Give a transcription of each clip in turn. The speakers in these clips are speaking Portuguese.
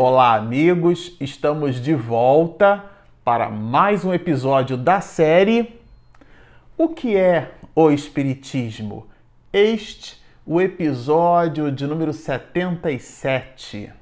Olá, amigos! Estamos de volta para mais um episódio da série O que é o Espiritismo? Este o episódio de número 77.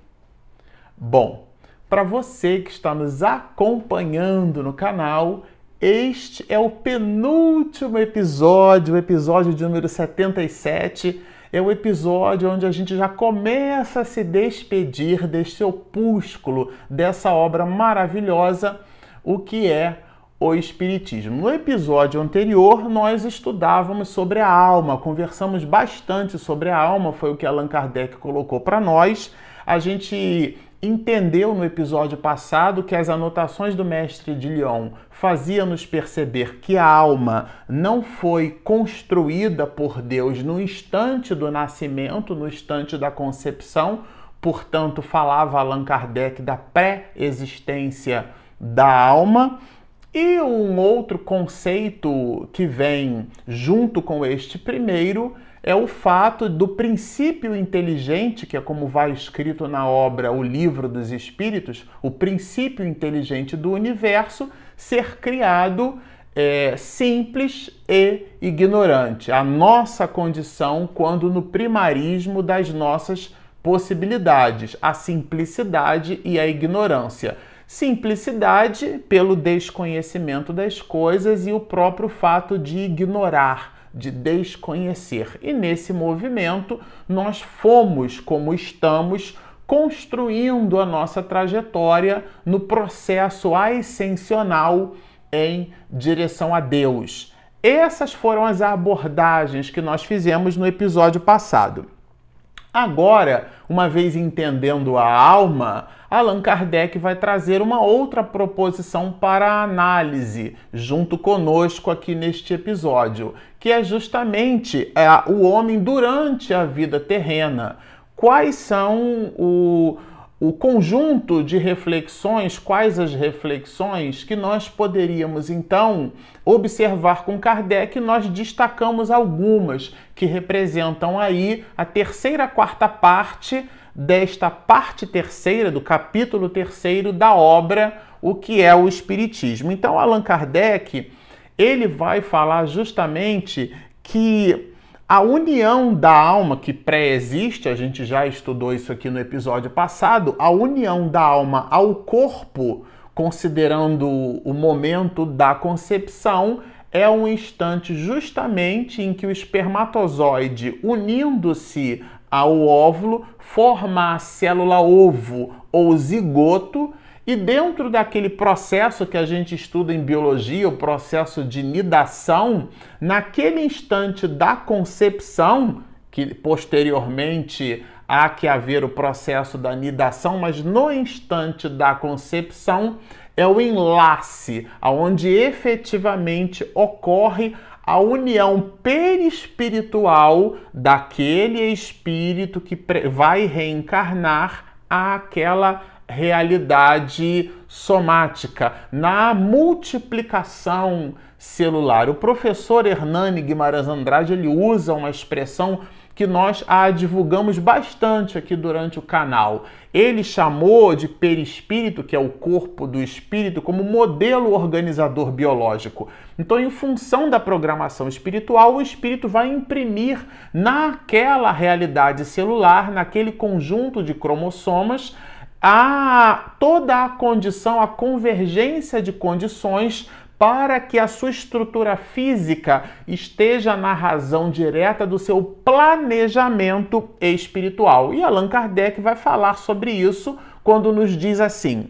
Bom, para você que está nos acompanhando no canal, este é o penúltimo episódio, o episódio de número 77 é o episódio onde a gente já começa a se despedir deste opúsculo, dessa obra maravilhosa, o que é o Espiritismo. No episódio anterior, nós estudávamos sobre a alma, conversamos bastante sobre a alma, foi o que Allan Kardec colocou para nós. A gente entendeu no episódio passado que as anotações do mestre de Lyon faziam-nos perceber que a alma não foi construída por Deus no instante do nascimento, no instante da concepção, portanto, falava Allan Kardec da pré-existência da alma. E um outro conceito que vem junto com este primeiro é o fato do princípio inteligente, que é como vai escrito na obra O Livro dos Espíritos, o princípio inteligente do universo ser criado é, simples e ignorante. A nossa condição quando no primarismo das nossas possibilidades, a simplicidade e a ignorância. Simplicidade pelo desconhecimento das coisas e o próprio fato de ignorar de desconhecer. E nesse movimento, nós fomos, como estamos, construindo a nossa trajetória no processo ascensional em direção a Deus. Essas foram as abordagens que nós fizemos no episódio passado. Agora, uma vez entendendo a alma, Allan Kardec vai trazer uma outra proposição para análise junto conosco aqui neste episódio, que é justamente é, o homem durante a vida terrena. Quais são o, o conjunto de reflexões, quais as reflexões que nós poderíamos então observar com Kardec, nós destacamos algumas que representam aí a terceira quarta parte desta parte terceira do capítulo terceiro da obra O que é o espiritismo. Então Allan Kardec, ele vai falar justamente que a união da alma que pré-existe, a gente já estudou isso aqui no episódio passado, a união da alma ao corpo, considerando o momento da concepção, é um instante justamente em que o espermatozoide, unindo-se ao óvulo, forma a célula ovo ou zigoto e dentro daquele processo que a gente estuda em biologia, o processo de nidação, naquele instante da concepção, que posteriormente há que haver o processo da nidação, mas no instante da concepção é o enlace, aonde efetivamente ocorre a união perispiritual daquele espírito que vai reencarnar àquela realidade somática, na multiplicação celular. O professor Hernani Guimarães Andrade ele usa uma expressão que nós a divulgamos bastante aqui durante o canal. Ele chamou de perispírito, que é o corpo do espírito, como modelo organizador biológico. Então, em função da programação espiritual, o espírito vai imprimir naquela realidade celular, naquele conjunto de cromossomas, a toda a condição, a convergência de condições para que a sua estrutura física esteja na razão direta do seu planejamento espiritual. E Allan Kardec vai falar sobre isso quando nos diz assim: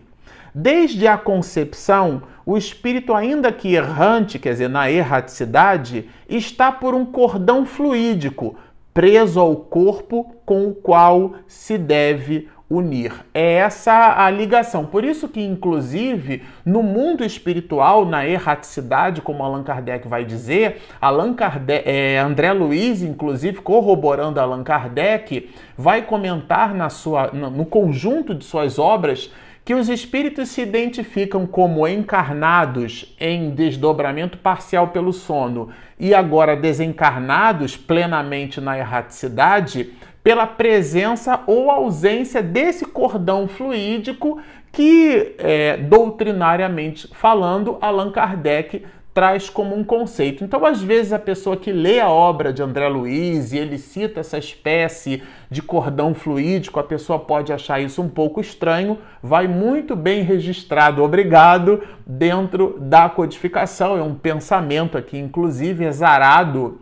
Desde a concepção, o espírito, ainda que errante, quer dizer, na erraticidade, está por um cordão fluídico preso ao corpo com o qual se deve unir. É essa a ligação. Por isso que, inclusive, no mundo espiritual, na erraticidade, como Allan Kardec vai dizer, Allan Kardec, é, André Luiz, inclusive, corroborando Allan Kardec, vai comentar na sua, no conjunto de suas obras que os espíritos se identificam como encarnados em desdobramento parcial pelo sono e agora desencarnados plenamente na erraticidade pela presença ou ausência desse cordão fluídico que, é, doutrinariamente falando, Allan Kardec traz como um conceito. Então, às vezes, a pessoa que lê a obra de André Luiz e ele cita essa espécie de cordão fluídico, a pessoa pode achar isso um pouco estranho, vai muito bem registrado, obrigado, dentro da codificação. É um pensamento aqui, inclusive, exarado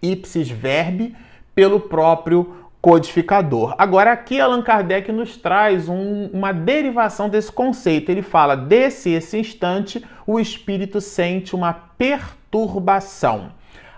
ipsis verbi pelo próprio codificador. Agora, aqui Allan Kardec nos traz um, uma derivação desse conceito. Ele fala: desse esse instante, o espírito sente uma perturbação.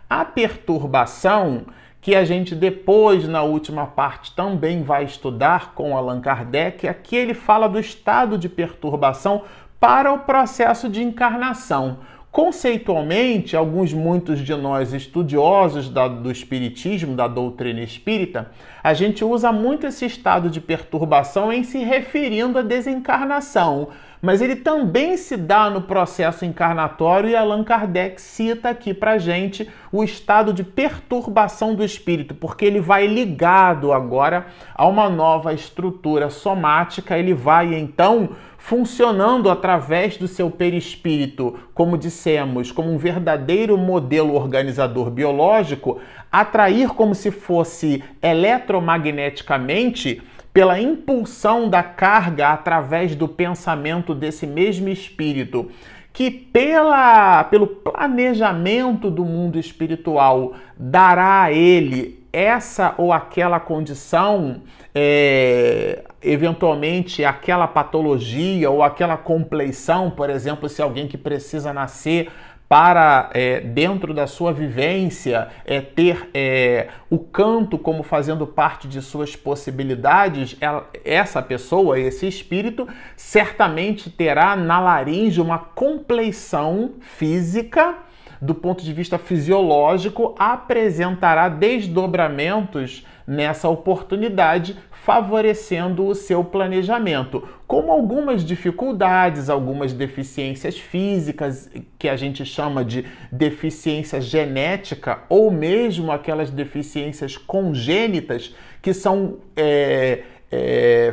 A perturbação, que a gente depois, na última parte, também vai estudar com Allan Kardec, aqui ele fala do estado de perturbação para o processo de encarnação. Conceitualmente, alguns muitos de nós estudiosos da, do espiritismo, da doutrina espírita, a gente usa muito esse estado de perturbação em se referindo à desencarnação, mas ele também se dá no processo encarnatório e Allan Kardec cita aqui para gente o estado de perturbação do espírito, porque ele vai ligado agora a uma nova estrutura somática, ele vai então funcionando através do seu perispírito, como dissemos, como um verdadeiro modelo organizador biológico, atrair como se fosse eletromagneticamente pela impulsão da carga através do pensamento desse mesmo espírito, que pela, pelo planejamento do mundo espiritual dará a ele essa ou aquela condição, é, eventualmente aquela patologia ou aquela compleição, por exemplo, se alguém que precisa nascer para, é, dentro da sua vivência, é, ter é, o canto como fazendo parte de suas possibilidades, ela, essa pessoa, esse espírito, certamente terá na laringe uma compleição física do ponto de vista fisiológico, apresentará desdobramentos nessa oportunidade, favorecendo o seu planejamento. Como algumas dificuldades, algumas deficiências físicas, que a gente chama de deficiência genética, ou mesmo aquelas deficiências congênitas, que são. É, é,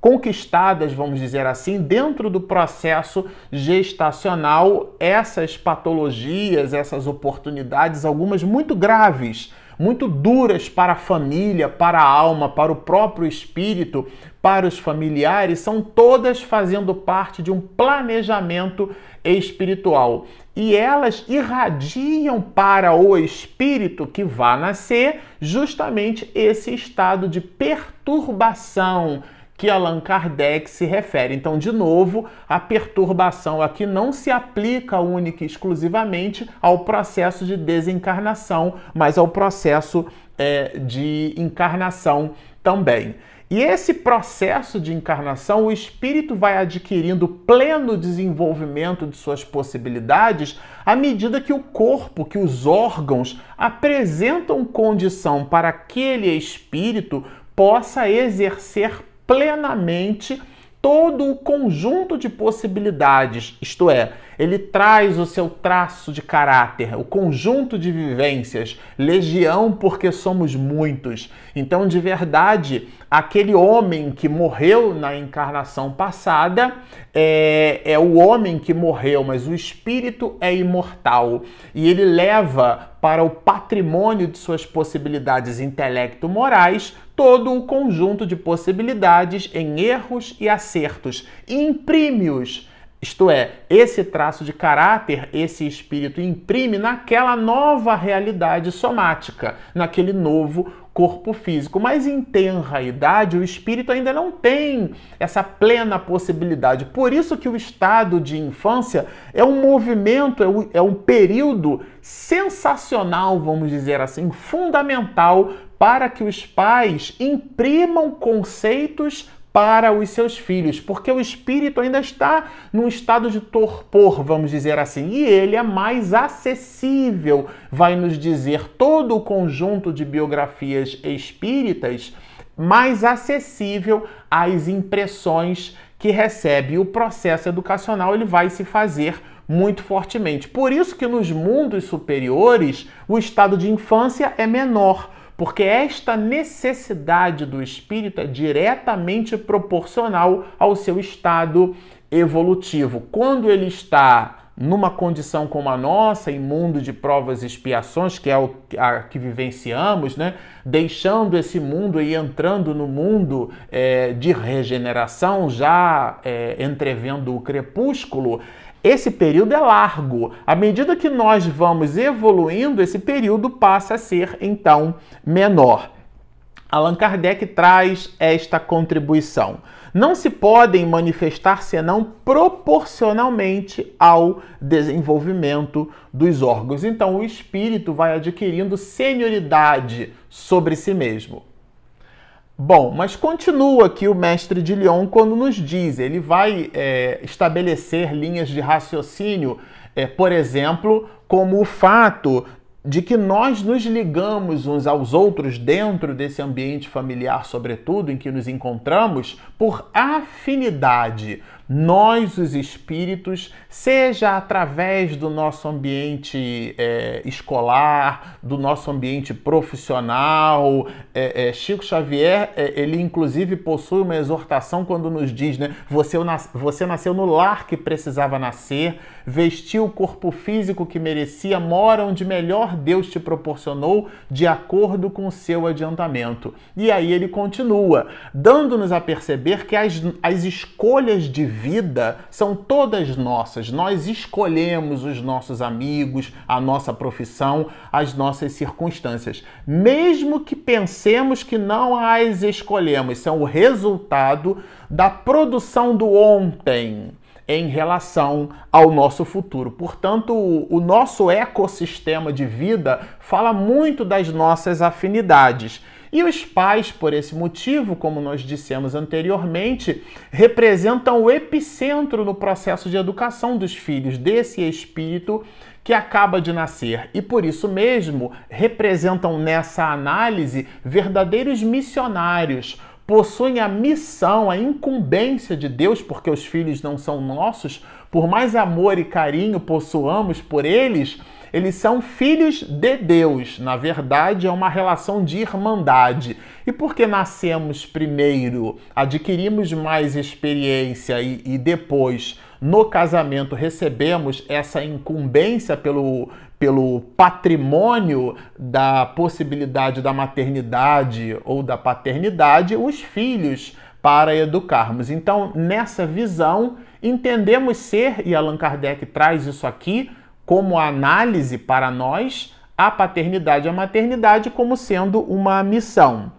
conquistadas, vamos dizer assim, dentro do processo gestacional, essas patologias, essas oportunidades, algumas muito graves, muito duras para a família, para a alma, para o próprio espírito, para os familiares, são todas fazendo parte de um planejamento espiritual. E elas irradiam para o espírito que vai nascer justamente esse estado de perturbação que Allan Kardec se refere. Então, de novo, a perturbação aqui não se aplica única e exclusivamente ao processo de desencarnação, mas ao processo é, de encarnação também. E esse processo de encarnação, o espírito vai adquirindo pleno desenvolvimento de suas possibilidades à medida que o corpo, que os órgãos apresentam condição para aquele espírito possa exercer plenamente todo o conjunto de possibilidades, isto é, ele traz o seu traço de caráter, o conjunto de vivências, legião porque somos muitos. Então, de verdade, aquele homem que morreu na encarnação passada é, é o homem que morreu, mas o espírito é imortal. E ele leva para o patrimônio de suas possibilidades intelecto-morais todo o conjunto de possibilidades em erros e acertos imprime-os isto é, esse traço de caráter, esse espírito imprime naquela nova realidade somática, naquele novo corpo físico. Mas em tenra idade, o espírito ainda não tem essa plena possibilidade. Por isso que o estado de infância é um movimento, é um, é período sensacional, vamos dizer assim, fundamental para que os pais imprimam conceitos para os seus filhos, porque o espírito ainda está num estado de torpor, vamos dizer assim, e ele é mais acessível, vai nos dizer todo o conjunto de biografias espíritas, mais acessível às impressões que recebe. O processo educacional ele vai se fazer muito fortemente. Por isso que nos mundos superiores o estado de infância é menor porque esta necessidade do espírito é diretamente proporcional ao seu estado evolutivo. Quando ele está numa condição como a nossa, em mundo de provas e expiações, que é o a, que vivenciamos, né? deixando esse mundo e entrando no mundo é, de regeneração, já é, entrevendo o crepúsculo, esse período é largo. À medida que nós vamos evoluindo, esse período passa a ser então menor. Allan Kardec traz esta contribuição não se podem manifestar senão proporcionalmente ao desenvolvimento dos órgãos. Então, o espírito vai adquirindo senioridade sobre si mesmo. Bom, mas continua aqui o mestre de Lyon quando nos diz, ele vai é, estabelecer linhas de raciocínio, é, por exemplo, como o fato de que nós nos ligamos uns aos outros dentro desse ambiente familiar, sobretudo em que nos encontramos, por afinidade, nós, os espíritos, seja através do nosso ambiente é, escolar, do nosso ambiente profissional. É, é, Chico Xavier, é, ele inclusive possui uma exortação quando nos diz, né? Você, você nasceu no lar que precisava nascer, vestiu o corpo físico que merecia, mora onde melhor Deus te proporcionou, de acordo com o seu adiantamento. E aí ele continua, dando-nos a perceber que as, as escolhas de vida são todas nossas. Nós escolhemos os nossos amigos, a nossa profissão, as nossas circunstâncias. Mesmo que pensemos que não as escolhemos, são o resultado da produção do ontem em relação ao nosso futuro. Portanto, o nosso ecossistema de vida fala muito das nossas afinidades. E os pais, por esse motivo, como nós dissemos anteriormente, representam o epicentro no processo de educação dos filhos, desse espírito que acaba de nascer. E por isso mesmo representam nessa análise verdadeiros missionários. Possuem a missão, a incumbência de Deus, porque os filhos não são nossos, por mais amor e carinho possuamos por eles eles são filhos de Deus. Na verdade, é uma relação de irmandade. E porque nascemos primeiro, adquirimos mais experiência e, e depois, no casamento, recebemos essa incumbência pelo, pelo patrimônio da possibilidade da maternidade ou da paternidade, os filhos para educarmos. Então, nessa visão, entendemos ser, e Allan Kardec traz isso aqui, como análise para nós a paternidade e a maternidade como sendo uma missão.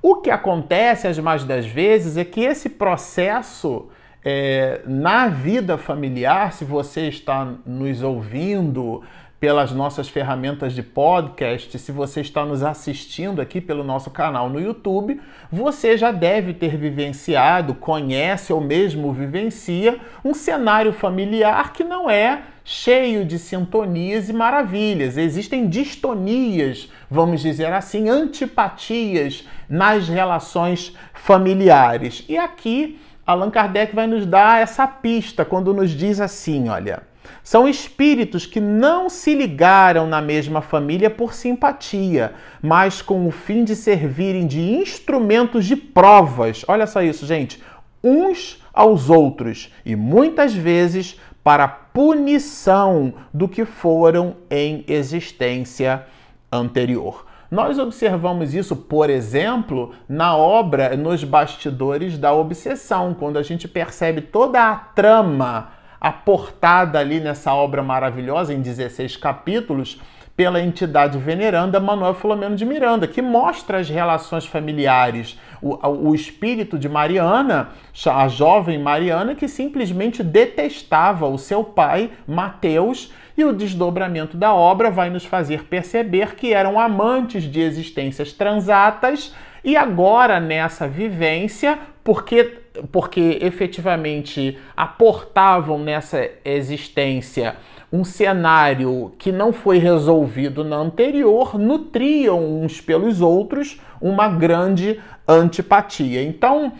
O que acontece as mais das vezes é que esse processo é, na vida familiar, se você está nos ouvindo pelas nossas ferramentas de podcast, se você está nos assistindo aqui pelo nosso canal no YouTube, você já deve ter vivenciado, conhece ou mesmo vivencia um cenário familiar que não é cheio de sintonias e maravilhas. Existem distonias, vamos dizer assim, antipatias nas relações familiares. E aqui Allan Kardec vai nos dar essa pista quando nos diz assim, olha, são espíritos que não se ligaram na mesma família por simpatia, mas com o fim de servirem de instrumentos de provas. Olha só isso, gente. Uns aos outros e muitas vezes para punição do que foram em existência anterior. Nós observamos isso, por exemplo, na obra Nos Bastidores da Obsessão, quando a gente percebe toda a trama aportada ali nessa obra maravilhosa, em 16 capítulos, pela entidade veneranda Manuel Filomeno de Miranda, que mostra as relações familiares. O, o espírito de Mariana, a jovem Mariana, que simplesmente detestava o seu pai, Mateus, e o desdobramento da obra vai nos fazer perceber que eram amantes de existências transatas e agora nessa vivência, porque porque efetivamente aportavam nessa existência um cenário que não foi resolvido na anterior, nutriam uns pelos outros uma grande antipatia. Então,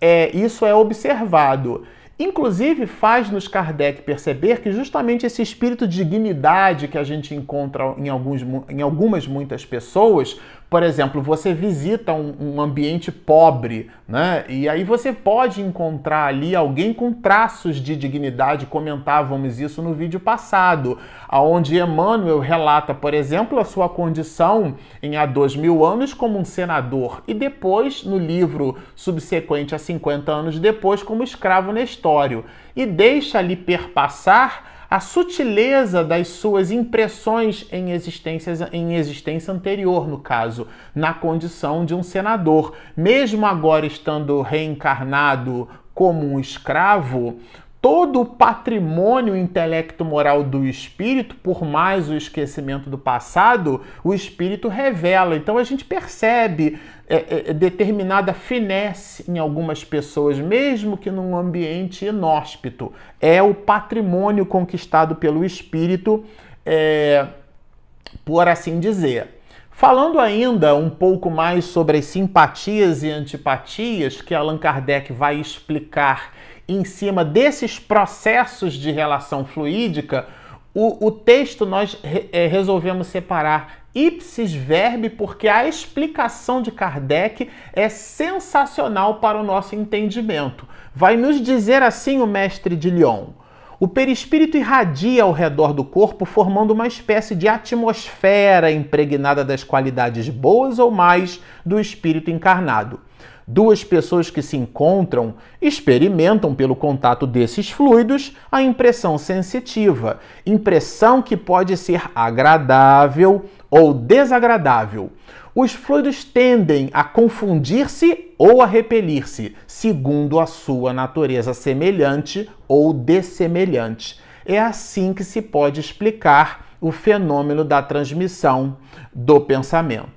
é, isso é observado. Inclusive, faz-nos Kardec perceber que justamente esse espírito de dignidade que a gente encontra em, alguns, em algumas muitas pessoas por exemplo, você visita um, um, ambiente pobre, né? E aí você pode encontrar ali alguém com traços de dignidade. Comentávamos isso no vídeo passado, aonde Emmanuel relata, por exemplo, a sua condição em há dois mil anos como um senador e depois, no livro subsequente a 50 anos depois, como escravo nestório. E deixa ali perpassar a sutileza das suas impressões em, existência em existência anterior, no caso, na condição de um senador. Mesmo agora estando reencarnado como um escravo, todo o patrimônio intelecto-moral do espírito, por mais o esquecimento do passado, o espírito revela. Então a gente percebe é, é, determinada finesse em algumas pessoas, mesmo que num ambiente inóspito. É o patrimônio conquistado pelo espírito, é, por assim dizer. Falando ainda um pouco mais sobre as simpatias e antipatias que Allan Kardec vai explicar em cima desses processos de relação fluídica, o, o texto nós re, é, resolvemos separar ipsis verbi porque a explicação de Kardec é sensacional para o nosso entendimento. Vai nos dizer assim o mestre de Lyon. O perispírito irradia ao redor do corpo, formando uma espécie de atmosfera impregnada das qualidades boas ou mais do espírito encarnado. Duas pessoas que se encontram experimentam pelo contato desses fluidos a impressão sensitiva, impressão que pode ser agradável ou desagradável. Os fluidos tendem a confundir-se ou a repelir-se, segundo a sua natureza semelhante ou dessemelhante. É assim que se pode explicar o fenômeno da transmissão do pensamento.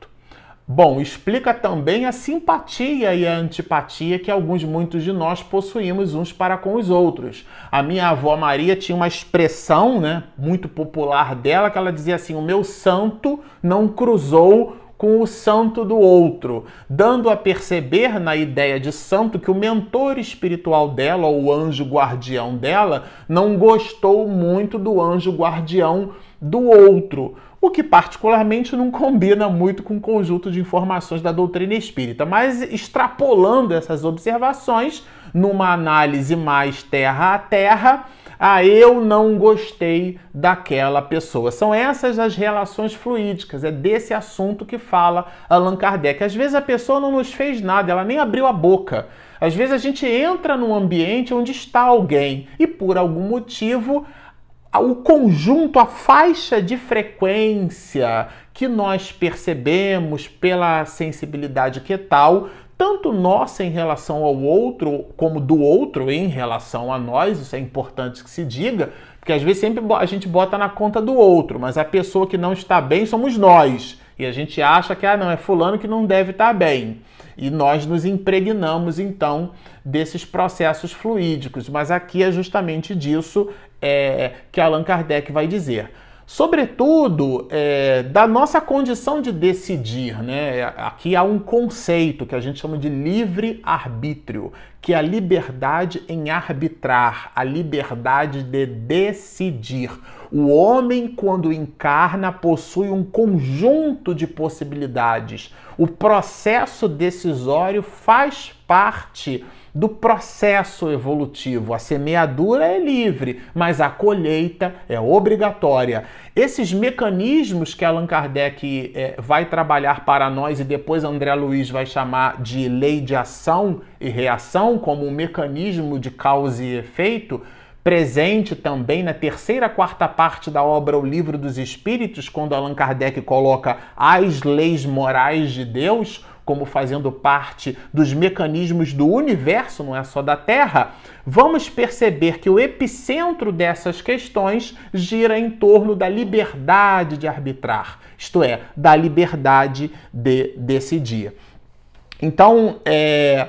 Bom, explica também a simpatia e a antipatia que alguns, muitos de nós possuímos uns para com os outros. A minha avó Maria tinha uma expressão, né, muito popular dela, que ela dizia assim: "O meu santo não cruzou com o santo do outro", dando a perceber na ideia de santo que o mentor espiritual dela, ou o anjo guardião dela, não gostou muito do anjo guardião do outro o que particularmente não combina muito com o conjunto de informações da doutrina espírita. Mas extrapolando essas observações, numa análise mais terra a terra, ah, eu não gostei daquela pessoa. São essas as relações fluídicas, é desse assunto que fala Allan Kardec. Às vezes a pessoa não nos fez nada, ela nem abriu a boca. Às vezes a gente entra num ambiente onde está alguém e por algum motivo o conjunto, a faixa de frequência que nós percebemos pela sensibilidade que tal, tanto nossa em relação ao outro, como do outro em relação a nós, isso é importante que se diga, porque às vezes sempre a gente bota na conta do outro, mas a pessoa que não está bem somos nós. E a gente acha que, ah, não, é fulano que não deve estar bem. E nós nos impregnamos, então, desses processos fluídicos. Mas aqui é justamente disso é, que Allan Kardec vai dizer. Sobretudo, é, da nossa condição de decidir, né? Aqui há um conceito que a gente chama de livre-arbítrio, que é a liberdade em arbitrar, a liberdade de decidir. O homem, quando encarna, possui um conjunto de possibilidades. O processo decisório faz parte do processo evolutivo. A semeadura é livre, mas a colheita é obrigatória. Esses mecanismos que Allan Kardec é, vai trabalhar para nós e depois André Luiz vai chamar de lei de ação e reação, como um mecanismo de causa e efeito, presente também na terceira quarta parte da obra O Livro dos Espíritos, quando Allan Kardec coloca as leis morais de Deus como fazendo parte dos mecanismos do universo, não é só da Terra, vamos perceber que o epicentro dessas questões gira em torno da liberdade de arbitrar, isto é, da liberdade de decidir. Então, é,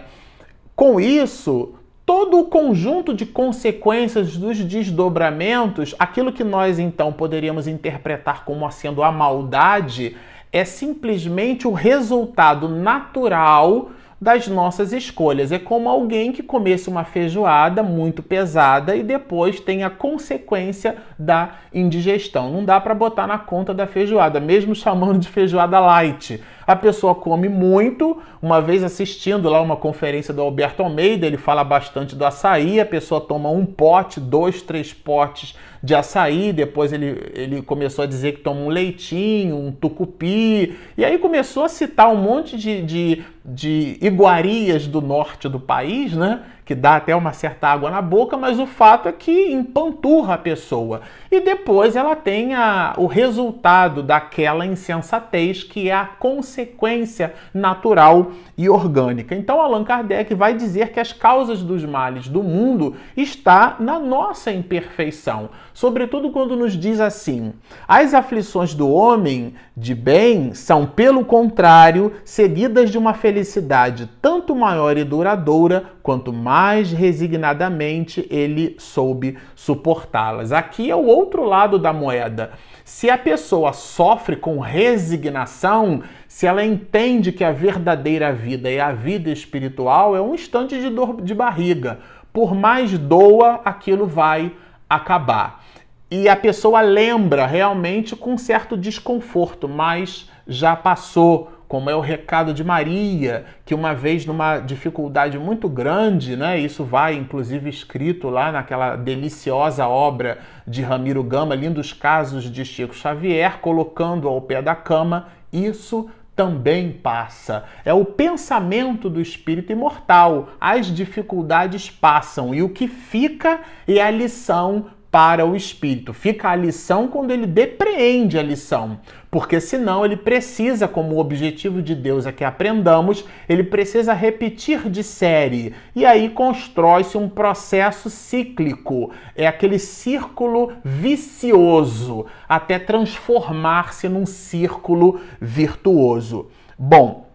com isso, todo o conjunto de consequências dos desdobramentos, aquilo que nós então poderíamos interpretar como sendo a maldade, é simplesmente o resultado natural das nossas escolhas. É como alguém que comesse uma feijoada muito pesada e depois tem a consequência da indigestão. Não dá para botar na conta da feijoada, mesmo chamando de feijoada light. A pessoa come muito. Uma vez assistindo lá uma conferência do Alberto Almeida, ele fala bastante do açaí. A pessoa toma um pote, dois, três potes de açaí. Depois ele, ele começou a dizer que toma um leitinho, um tucupi. E aí começou a citar um monte de, de, de iguarias do norte do país, né? Que dá até uma certa água na boca, mas o fato é que empanturra a pessoa. E depois ela tem a, o resultado daquela insensatez, que é a consequência natural e orgânica. Então Allan Kardec vai dizer que as causas dos males do mundo está na nossa imperfeição, sobretudo quando nos diz assim: as aflições do homem de bem são, pelo contrário, seguidas de uma felicidade tanto maior e duradoura quanto mais resignadamente ele soube suportá-las. Aqui é o outro lado da moeda. Se a pessoa sofre com resignação, se ela entende que a verdadeira vida é a vida espiritual, é um instante de dor de barriga. Por mais doa, aquilo vai acabar. E a pessoa lembra realmente com certo desconforto, mas já passou como é o recado de Maria, que uma vez numa dificuldade muito grande, né, isso vai inclusive escrito lá naquela deliciosa obra de Ramiro Gama, lindos casos de Chico Xavier, colocando ao pé da cama, isso também passa. É o pensamento do espírito imortal. As dificuldades passam e o que fica é a lição para o espírito. Fica a lição quando ele depreende a lição, porque senão ele precisa, como o objetivo de Deus é que aprendamos, ele precisa repetir de série. E aí constrói-se um processo cíclico, é aquele círculo vicioso, até transformar-se num círculo virtuoso. Bom,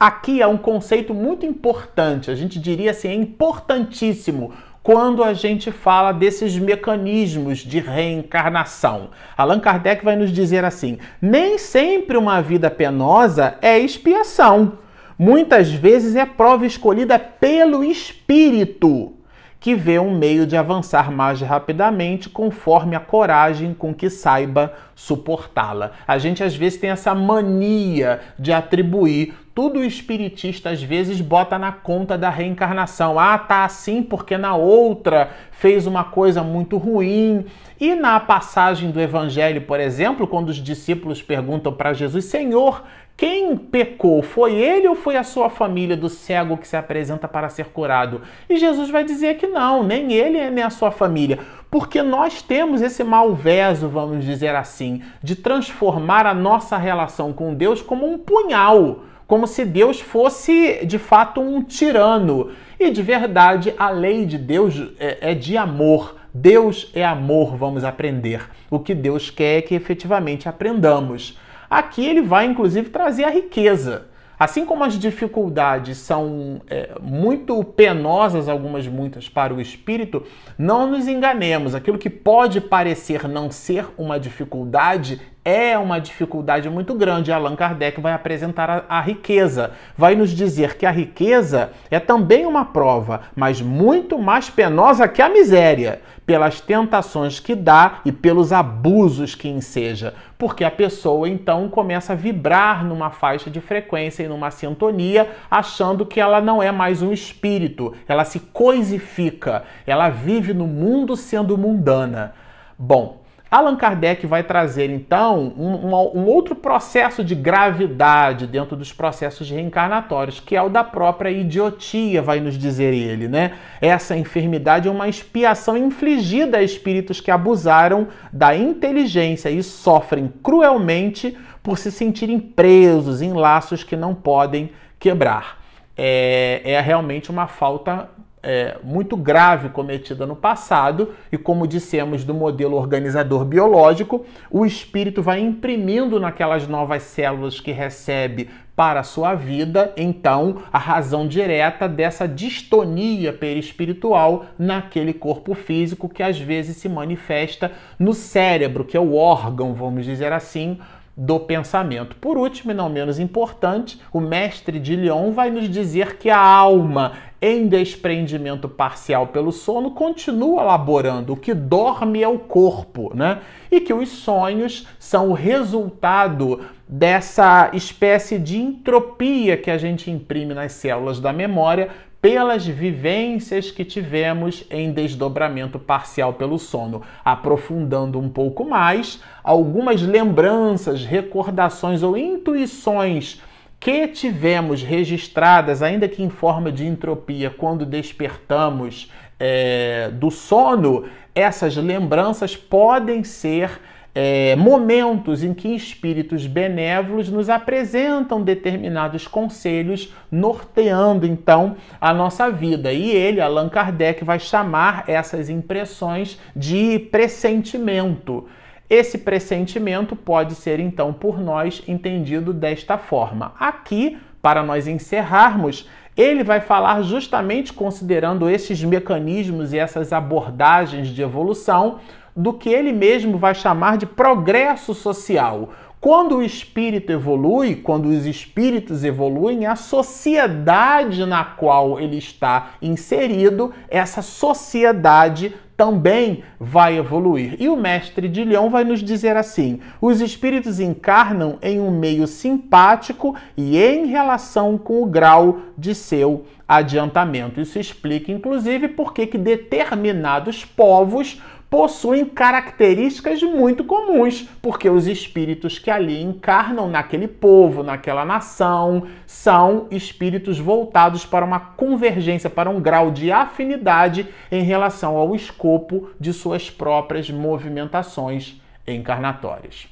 aqui é um conceito muito importante, a gente diria assim, é importantíssimo quando a gente fala desses mecanismos de reencarnação. Allan Kardec vai nos dizer assim: nem sempre uma vida penosa é expiação. Muitas vezes é prova escolhida pelo espírito que vê um meio de avançar mais rapidamente conforme a coragem com que saiba suportá-la. A gente às vezes tem essa mania de atribuir tudo o espiritista às vezes bota na conta da reencarnação. Ah, tá assim porque na outra fez uma coisa muito ruim. E na passagem do evangelho, por exemplo, quando os discípulos perguntam para Jesus: "Senhor, quem pecou? Foi ele ou foi a sua família do cego que se apresenta para ser curado? E Jesus vai dizer que não, nem ele nem a sua família. Porque nós temos esse malveso, vamos dizer assim, de transformar a nossa relação com Deus como um punhal, como se Deus fosse de fato um tirano. E de verdade, a lei de Deus é, é de amor. Deus é amor, vamos aprender. O que Deus quer é que efetivamente aprendamos. Aqui ele vai inclusive trazer a riqueza. Assim como as dificuldades são é, muito penosas, algumas muitas, para o espírito, não nos enganemos. Aquilo que pode parecer não ser uma dificuldade é uma dificuldade muito grande. Allan Kardec vai apresentar a, a, riqueza, vai nos dizer que a riqueza é também uma prova, mas muito mais penosa que a miséria, pelas tentações que dá e pelos abusos que enseja, porque a pessoa então começa a vibrar numa faixa de frequência e numa sintonia, achando que ela não é mais um espírito, ela se coisifica, ela vive no mundo sendo mundana. Bom, Allan Kardec vai trazer então um, um, outro processo de gravidade dentro dos processos reencarnatórios, que é o da própria idiotia, vai nos dizer ele, né? Essa enfermidade é uma expiação infligida a espíritos que abusaram da inteligência e sofrem cruelmente por se sentirem presos em laços que não podem quebrar. É, é realmente uma falta é, muito grave cometida no passado, e como dissemos do modelo organizador biológico, o espírito vai imprimindo naquelas novas células que recebe para a sua vida, então, a razão direta dessa distonia perispiritual naquele corpo físico que às vezes se manifesta no cérebro, que é o órgão, vamos dizer assim, do pensamento. Por último, e não menos importante, o mestre de Lyon vai nos dizer que a alma, em desprendimento parcial pelo sono, continua laborando. O que dorme é o corpo, né? E que os sonhos são o resultado dessa espécie de entropia que a gente imprime nas células da memória pelas vivências que tivemos em desdobramento parcial pelo sono, aprofundando um pouco mais algumas lembranças, recordações ou intuições que tivemos registradas, ainda que em forma de entropia, quando despertamos é, do sono, essas lembranças podem ser é, momentos em que espíritos benévolos nos apresentam determinados conselhos, norteando então a nossa vida. E ele, Allan Kardec, vai chamar essas impressões de pressentimento. Esse pressentimento pode ser então por nós entendido desta forma. Aqui, para nós encerrarmos, ele vai falar justamente considerando esses mecanismos e essas abordagens de evolução do que ele mesmo vai chamar de progresso social. Quando o espírito evolui, quando os espíritos evoluem, a sociedade na qual ele está inserido, essa sociedade também vai evoluir. E o mestre de Leão vai nos dizer assim: os espíritos encarnam em um meio simpático e em relação com o grau de seu adiantamento. Isso explica, inclusive, por que determinados povos possuem características muito comuns, porque os espíritos que ali encarnam naquele povo, naquela nação, são espíritos voltados para uma convergência, para um grau de afinidade em relação ao escopo de suas próprias movimentações encarnatórias.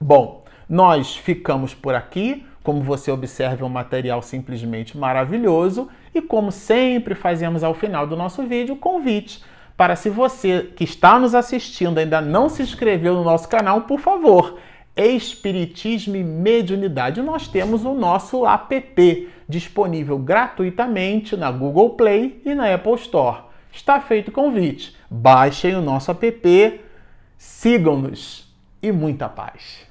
Bom, nós ficamos por aqui. Como você observa, é um material simplesmente maravilhoso. E como sempre fazemos ao final do nosso vídeo, convite para se você que está nos assistindo ainda não se inscreveu no nosso canal, por favor, Espiritismo e Mediunidade. Nós temos o nosso app disponível gratuitamente na Google Play e na Apple Store. Está feito o convite. Baixem o nosso app, sigam-nos e muita paz.